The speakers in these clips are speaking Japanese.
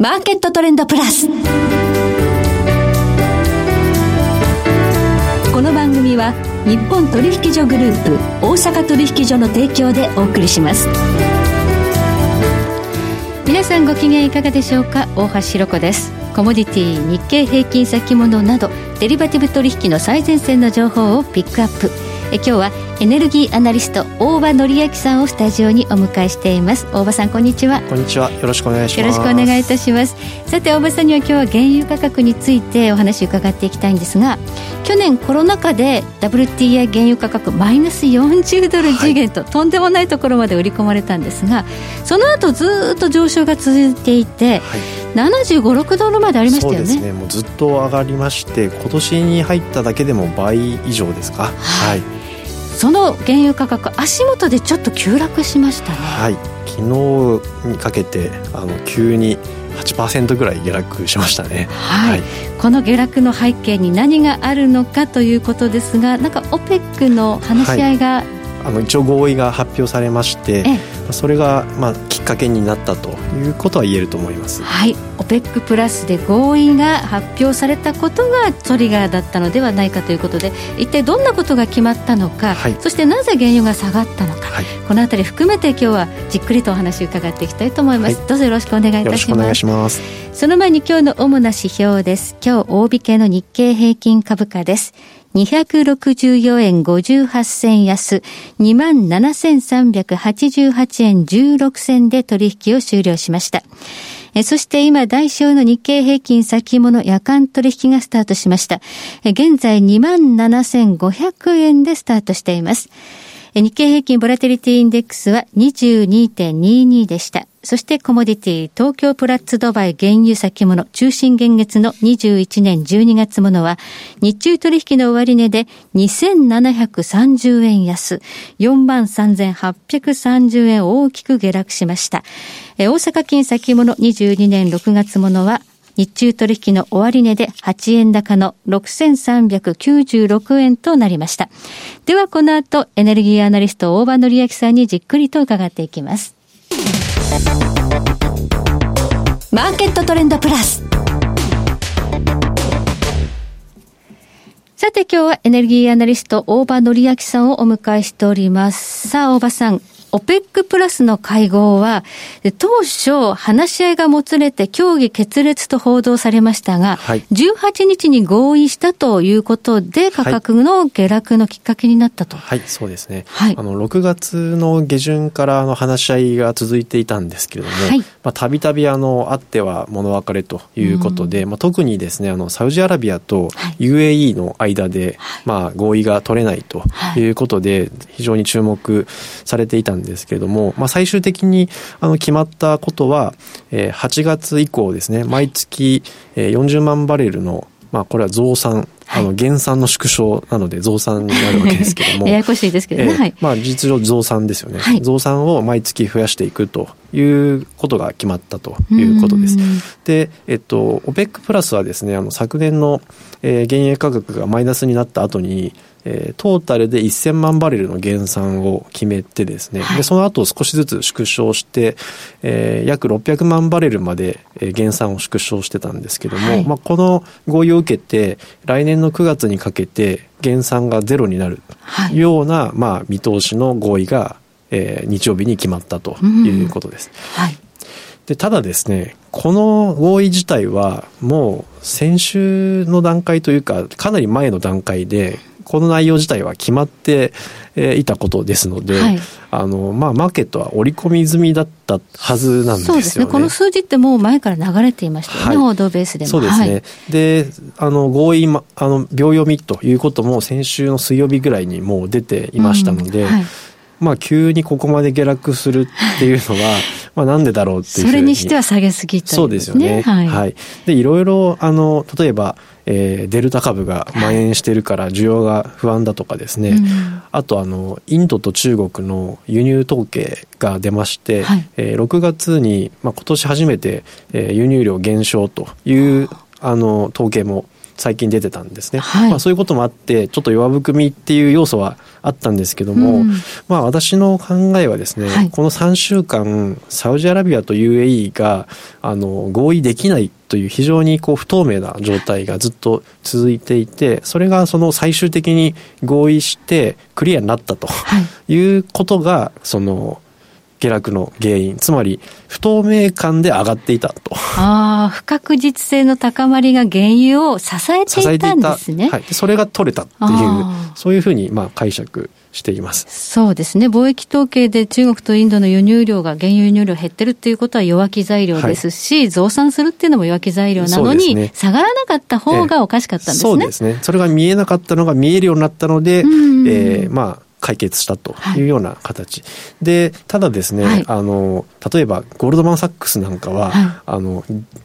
マーケットトレンドプラス。この番組は日本取引所グループ大阪取引所の提供でお送りします。皆さんご機嫌いかがでしょうか？大橋ひろ子ですコモディティ日経平均先物などデリバティブ取引の最前線の情報をピックアップえ今日はエネルギーアナリスト大場紀明さんをスタジオにお迎えしています大場さんこんにちはこんにちはよろしくお願いしますよろしくお願いいたしますさて大場さんには今日は原油価格についてお話を伺っていきたいんですが去年コロナ禍で WTI 原油価格マイナス40ドル次元と、はい、とんでもないところまで売り込まれたんですがその後ずっと上昇が続いていて、はい75、6ドルまでありましたよね。そうですね。もうずっと上がりまして、今年に入っただけでも倍以上ですか？はい。その原油価格足元でちょっと急落しましたね。はい。昨日にかけてあの急に8%ぐらい下落しましたね、はい、はい、この下落の背景に何があるのかということですがなんか OPEC の話し合いが、はい、あの一応合意が発表されましてそれがまあきっかけになったということは言えると思います。はい。OPEC プラスで合意が発表されたことがトリガーだったのではないかということで一体どんなことが決まったのか、はい、そしてなぜ原油が下がったのか、はい、この辺り含めて今日はじっくりとお話を伺っていきたいと思います、はい、どうぞよろしくお願いいたします。ます。その前に今日の主な指標です。今日大引けの日経平均株価です。264円58銭安、1円16銭で取引を終了しました。そして今、代償の日経平均先物夜間取引がスタートしました。現在27,500円でスタートしています。日経平均ボラテリティインデックスは22.22でした。そしてコモディティ東京プラッツドバイ原油先物中心現月の21年12月ものは日中取引の終値で2730円安43,830円大きく下落しました。大阪金先物22年6月ものは日中取引の終値で8円高の6396円となりました。ではこの後、エネルギーアナリスト大場則明さんにじっくりと伺っていきます。マーケットトレンドプラス。さて今日はエネルギーアナリスト大場則明さんをお迎えしております。さあ大場さん、オペックプラスの会合は、当初話し合いがもつれて協議決裂と報道されましたが、はい、18日に合意したということで、価格の下落のきっかけになったと。はい、はい、そうですね。はい、あの、6月の下旬からの話し合いが続いていたんですけれども、たびたびあの、あっては物別れということで、まあ、特にですね、あの、サウジアラビアと UAE の間で、まあ、合意が取れないとい。うことで、非常に注目されていたんですですけれども、まあ、最終的にあの決まったことは、えー、8月以降ですね、毎月、えー、40万バレルのまあ、これは増産、あの、減産の縮小なので増産になるわけですけども。ややこしいですけどね。えー、はい。まあ、実情増産ですよね。はい、増産を毎月増やしていくということが決まったということです。で、えっと、OPEC プラスはですね、あの、昨年の、えー、原油価格がマイナスになった後に、えー、トータルで1000万バレルの減産を決めてですね、はい、でその後少しずつ縮小して、えー、約600万バレルまで減産を縮小してたんですけども、はい、まあ、この合意を受けて来年の9月にかけて減産がゼロになるような、はい、まあ、見通しの合意が、えー、日曜日に決まったということです。はい。でただですね、この合意自体はもう先週の段階というか、かなり前の段階で、この内容自体は決まっていたことですので、はい、あの、まあ、マーケットは織り込み済みだったはずなんですよね。そうですね。この数字ってもう前から流れていましたよね、はい、報道ベースでも。そうですね。はい、で、あの、合意、あの、秒読みということも先週の水曜日ぐらいにもう出ていましたので、うんはいまあ、急にここまで下落するっていうのは、まあ、なんでだろうっていうそれにしては下げすぎた、ね、そうですよね。はい。はい、で、いろいろ、あの、例えば、えー、デルタ株が蔓延しているから需要が不安だとかですね、うん、あとあのインドと中国の輸入統計が出まして、はい、えー、6月に、まあ、今年初めて、えー、輸入量減少というあ。の統計も最近出てたんですね。はい、まあ、そういうこともあって、ちょっと弱含みっていう要素はあったんですけども、うん、まあ私の考えはですね、はい、この3週間、サウジアラビアと UAE が、あの、合意できないという非常にこう不透明な状態がずっと続いていて、それがその最終的に合意してクリアになったということが、その、下落の原因、つまり不透明感で上がっていたと。ああ、不確実性の高まりが原油を支えていたんですね。はい。それが取れたっていう、そういうふうにまあ解釈しています。そうですね。貿易統計で中国とインドの輸入量が原油輸入量減ってるっていうことは弱気材料ですし、はい、増産するっていうのも弱気材料なのに、ね、下がらなかった方がおかしかったんですね。そうですね。それが見えなかったのが見えるようになったので、えー、まあ、解決したとい。うような形、はい、でただですね、はい、あの例えばゴールドマン・サックスなんかは、はい、あの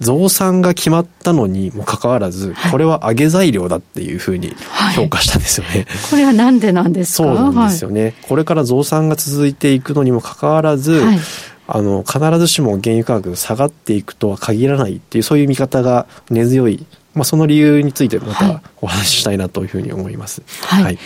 増産が決まったのにもかかわらず、これは上げ材料だっていうふうに評価したんですよね、これはなんでなんですか？そうなんですよね、これから増産が続いていくのにもかかわらず、あの必ずしも原油価格が下がっていくとは限らないっていうそういう見方が根強いまあ、その理由についてまたお話ししたいなというふうに思います。はい。はい、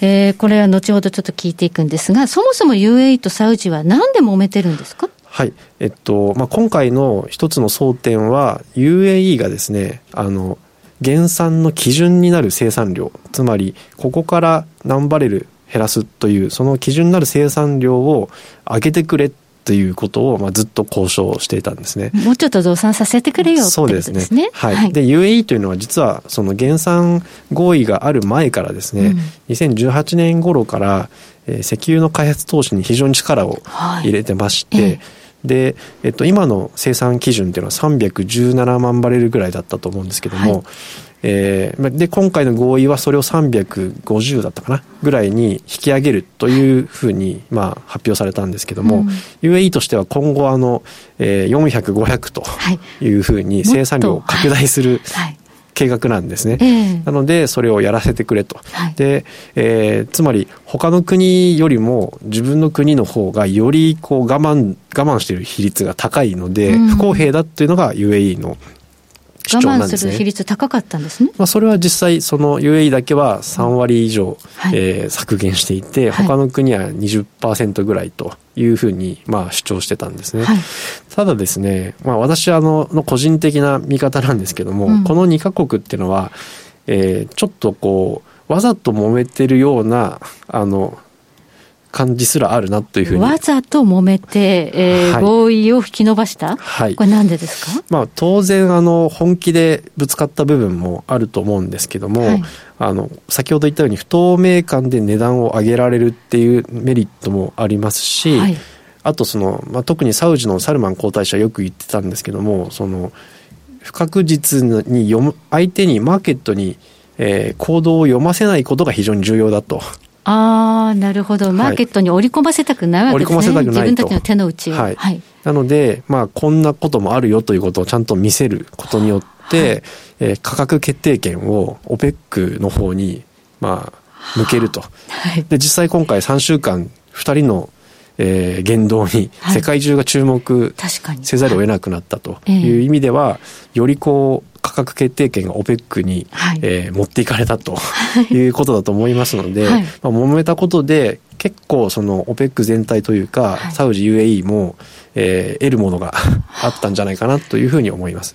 えー、これは後ほどちょっと聞いていくんですが、そもそも UAE とサウジは何で揉めてるんですか？はい。えっと、まあ、今回の一つの争点は、UAE がですね、あの、減産の基準になる生産量、つまり、ここから何バレル減らすという、その基準になる生産量を上げてくれということを、まあ、ずっと交渉していたんですね。もうちょっと増産させてくれよそうですね。はい。はい、で、UAE というのは実は、その減産合意がある前からですね、うん、2018年頃から、えー、石油の開発投資に非常に力を入れてまして、はいえで、えっと、今の生産基準っていうのは317万バレルぐらいだったと思うんですけども、はいえー、で、今回の合意はそれを350だったかなぐらいに引き上げるというふうに、まあ、発表されたんですけども、うん、UAE としては今後あの、えー、400、500とい。うふうに生産量を拡大する、はい。計画なんですね、えー、なのでそれをやらせてくれと、はい、で、えー、つまり他の国よりも自分の国の方がよりこう我慢我慢している比率が高いので、不公平だというのが UAE の主張なんですね。我慢する比率高かったんですね。まあ、それは実際、その UAE だけは3割以上、はい、えー、削減していて、他の国は20%ぐらいというふうに、まあ、主張してたんですね。はい、ただですね、まあ、私はあの、の個人的な見方なんですけども、うん、この2カ国っていうのは、えー、ちょっとこう、わざと揉めてるような、あの、感じすらあるなというふうに。わざと揉めて、えー、はい、合意を引き伸ばした？はい。これなんでですか？まあ当然、あの、本気でぶつかった部分もあると思うんですけども、はい、あの、先ほど言ったように不透明感で値段を上げられるっていうメリットもありますし、はい、あとその、まあ、特にサウジのサルマン皇太子はよく言ってたんですけども、その、不確実に読む、相手にマーケットに、えー、行動を読ませないことが非常に重要だと。ああ、なるほど。マーケットに織り込ませたくないわけですね。織り込ませたくない自分たちの手の内を。はい。はい、なので、まあ、こんなこともあるよということをちゃんと見せることによって、はい、えー、価格決定権を OPEC の方に、まあ、向けると。はい、で、実際今回3週間、2人のえー、言動に世界中が注目せざるを得なくなったという意味では、よりこう価格決定権が OPEC に、はい、えー、持っていかれたとい。うことだと思いますので、はい、まあ、揉めたことで結構その OPEC 全体というか、はい、サウジ UAE も、えー、得るものがあったんじゃないかなというふうに思います。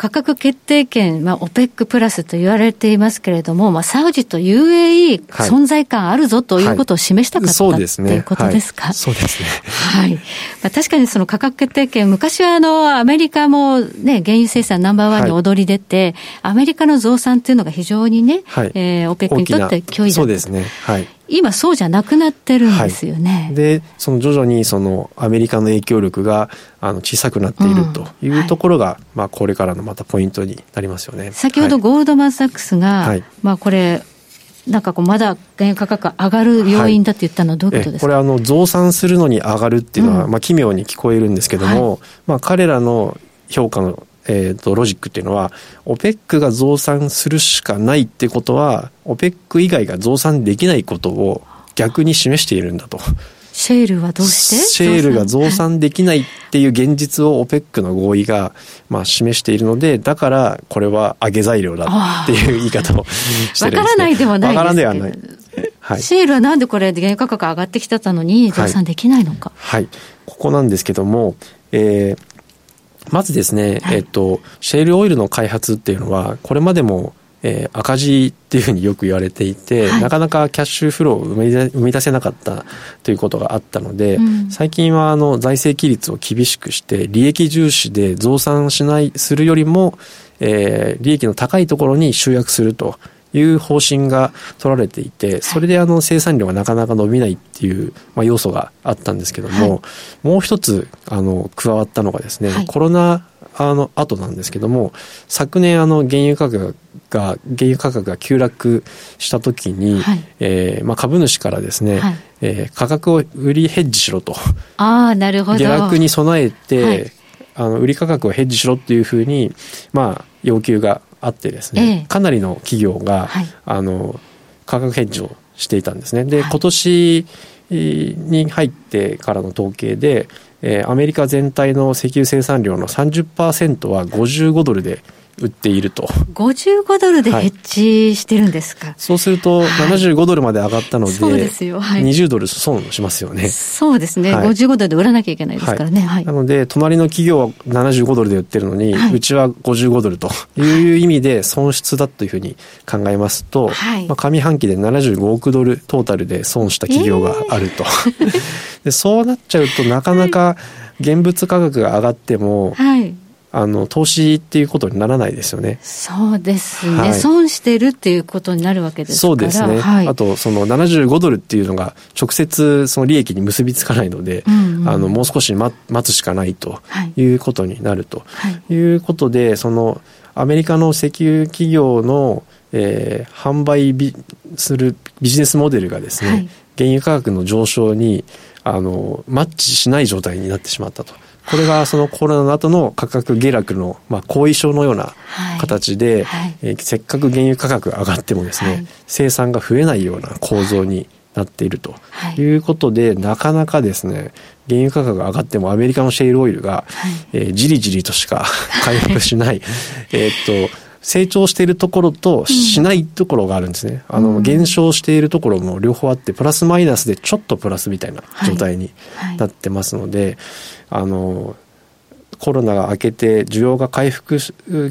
価格決定権、まあ、OPEC プラスと言われていますけれども、まあ、サウジと UAE、存在感あるぞということを示したかった、はい、ということですか？そうですね。はい。まあ、確かにその価格決定権、昔はあの、アメリカもね、原油生産ナンバーワンに躍り出て、はい、アメリカの増産っていうのが非常にね、はい、えー、OPEC にとって脅威だった。そうですね。はい。今そうじゃなくなってるんですよね。はい、で、その徐々にそのアメリカの影響力があの小さくなっているというところが、うんはい、まあこれからのまたポイントになりますよね。先ほどゴールドマン・サックスが、はい、まあこれ、なんかこうまだ原油価格上がる要因だって言ったのはどういうことですか、これあの増産するのに上がるっていうのは、うん、まあ奇妙に聞こえるんですけども、まあ彼らの評価のえーと、ロジックっていうのは OPEC が増産するしかないってことは OPEC 以外が増産できないことを逆に示しているんだと。シェールはどうして？シェールが増産できないっていう現実を OPEC の合意が、まあ、示しているので、だからこれは上げ材料だっていう言い方をしてるんです、ね。わからないでもないわからではない。はい、シェールはなんでこれ原油価格上がってきてたのに増産できないのか、はい、はい、ここなんですけども、えー、まずですね、はい、えっと、シェールオイルの開発っていうのは、これまでもえー、赤字っていうふうによく言われていて、はい、なかなかキャッシュフローを生み出せなかったということがあったので、うん、最近はあの財政規律を厳しくして利益重視で増産しないするよりも、えー、利益の高いところに集約するという方針が取られていて、それであの生産量がなかなか伸びないっていう、まあ、要素があったんですけども、はい、もう一つあの加わったのがですね、はい、コロナあの後なんですけども昨年あの原油価格が原油価格が急落した時に、はい、えー、まあ、株主からですね、はい、えー、価格を売りヘッジしろとあなるほど。下落に備えて、はい、あの売り価格をヘッジしろっていうふうに、まあ、要求があってですね、ええ、かなりの企業が、はい、あの価格ヘッジをしていたんですね。で、今年に入ってからの統計で、えー、アメリカ全体の石油生産量の30%は55ドルで売っていると。55ドルでヘッジしてるんですか、はい、そうすると、75ドルまで上がったので、そうですよ。はい、20ドル損しますよね。そうですね。はい、55ドルで売らなきゃいけないですからね。はい。なので、隣の企業は75ドルで売ってるのに、はい、うちは55ドルという意味で損失だというふうに考えますと、はい、まあ、上半期で75億ドルトータルで損した企業があると。えー、でそうなっちゃうと、なかなか現物価格が上がっても、はいあの投資っていうことにならないですよね。そうですね、はい、損してるっていうことになるわけですそうですね。はい、あとその75ドルっていうのが直接その利益に結びつかないので、うんうん、あのもう少し待つしかないとい。うことになると、はい、いうことで、そのアメリカの石油企業の、えー、販売ビするビジネスモデルがですね、原油価格の上昇にあのマッチしない状態になってしまったと。これがそのコロナの後の価格下落の、まあ、後遺症のような形で、はい。はい、えー、せっかく原油価格が上がってもですね、はい、生産が増えないような構造になっているとい。うことで、なかなかですね、原油価格が上がってもアメリカのシェールオイルが、えー、じりじりとしか回復しない、えっと、成長しているところとしないところがあるんですね。うん、あの、減少しているところも両方あって、プラスマイナスでちょっとプラスみたいな状態になってますので、あの、コロナが明けて需要が回復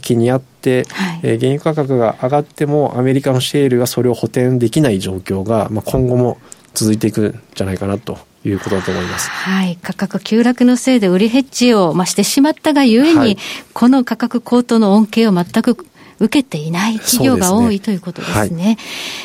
期にあって、はい、えー、原油価格が上がってもアメリカのシェールがそれを補填できない状況が、まあ、今後も続いていくんじゃないかなということだと思います。はい。価格急落のせいで売りヘッジを、まあ、してしまったがゆえに、はい、この価格高騰の恩恵を全く受けていない企業が多い、ね、ということですね、はい、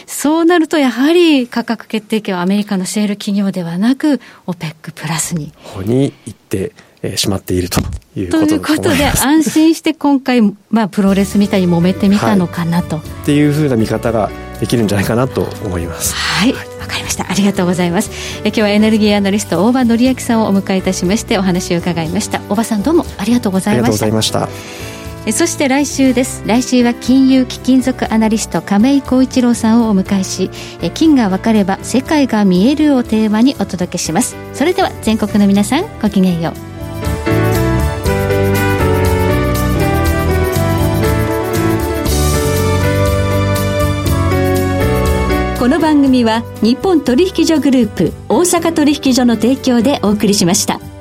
そうなると、やはり価格決定権はアメリカのシェール企業ではなく、OPEC プラスに。ここに行ってしまっているということということで、安心して今回、まあ、プロレスみたいに揉めてみたのかなと。はい、っていうふうな見方ができるんじゃないかなと思います。はい、わ、はい、かりました。ありがとうございます。え今日はエネルギーアナリスト大場紀明さんをお迎えいたしましてお話を伺いました。大場さんどうもありがとうございました。ありがとうございました。そして来週です。来週は金融貴金属アナリスト亀井浩一郎さんをお迎えし金が分かれば世界が見えるをテーマにお届けします。それでは全国の皆さんごきげんよう。この番組は日本取引所グループ大阪取引所の提供でお送りしました。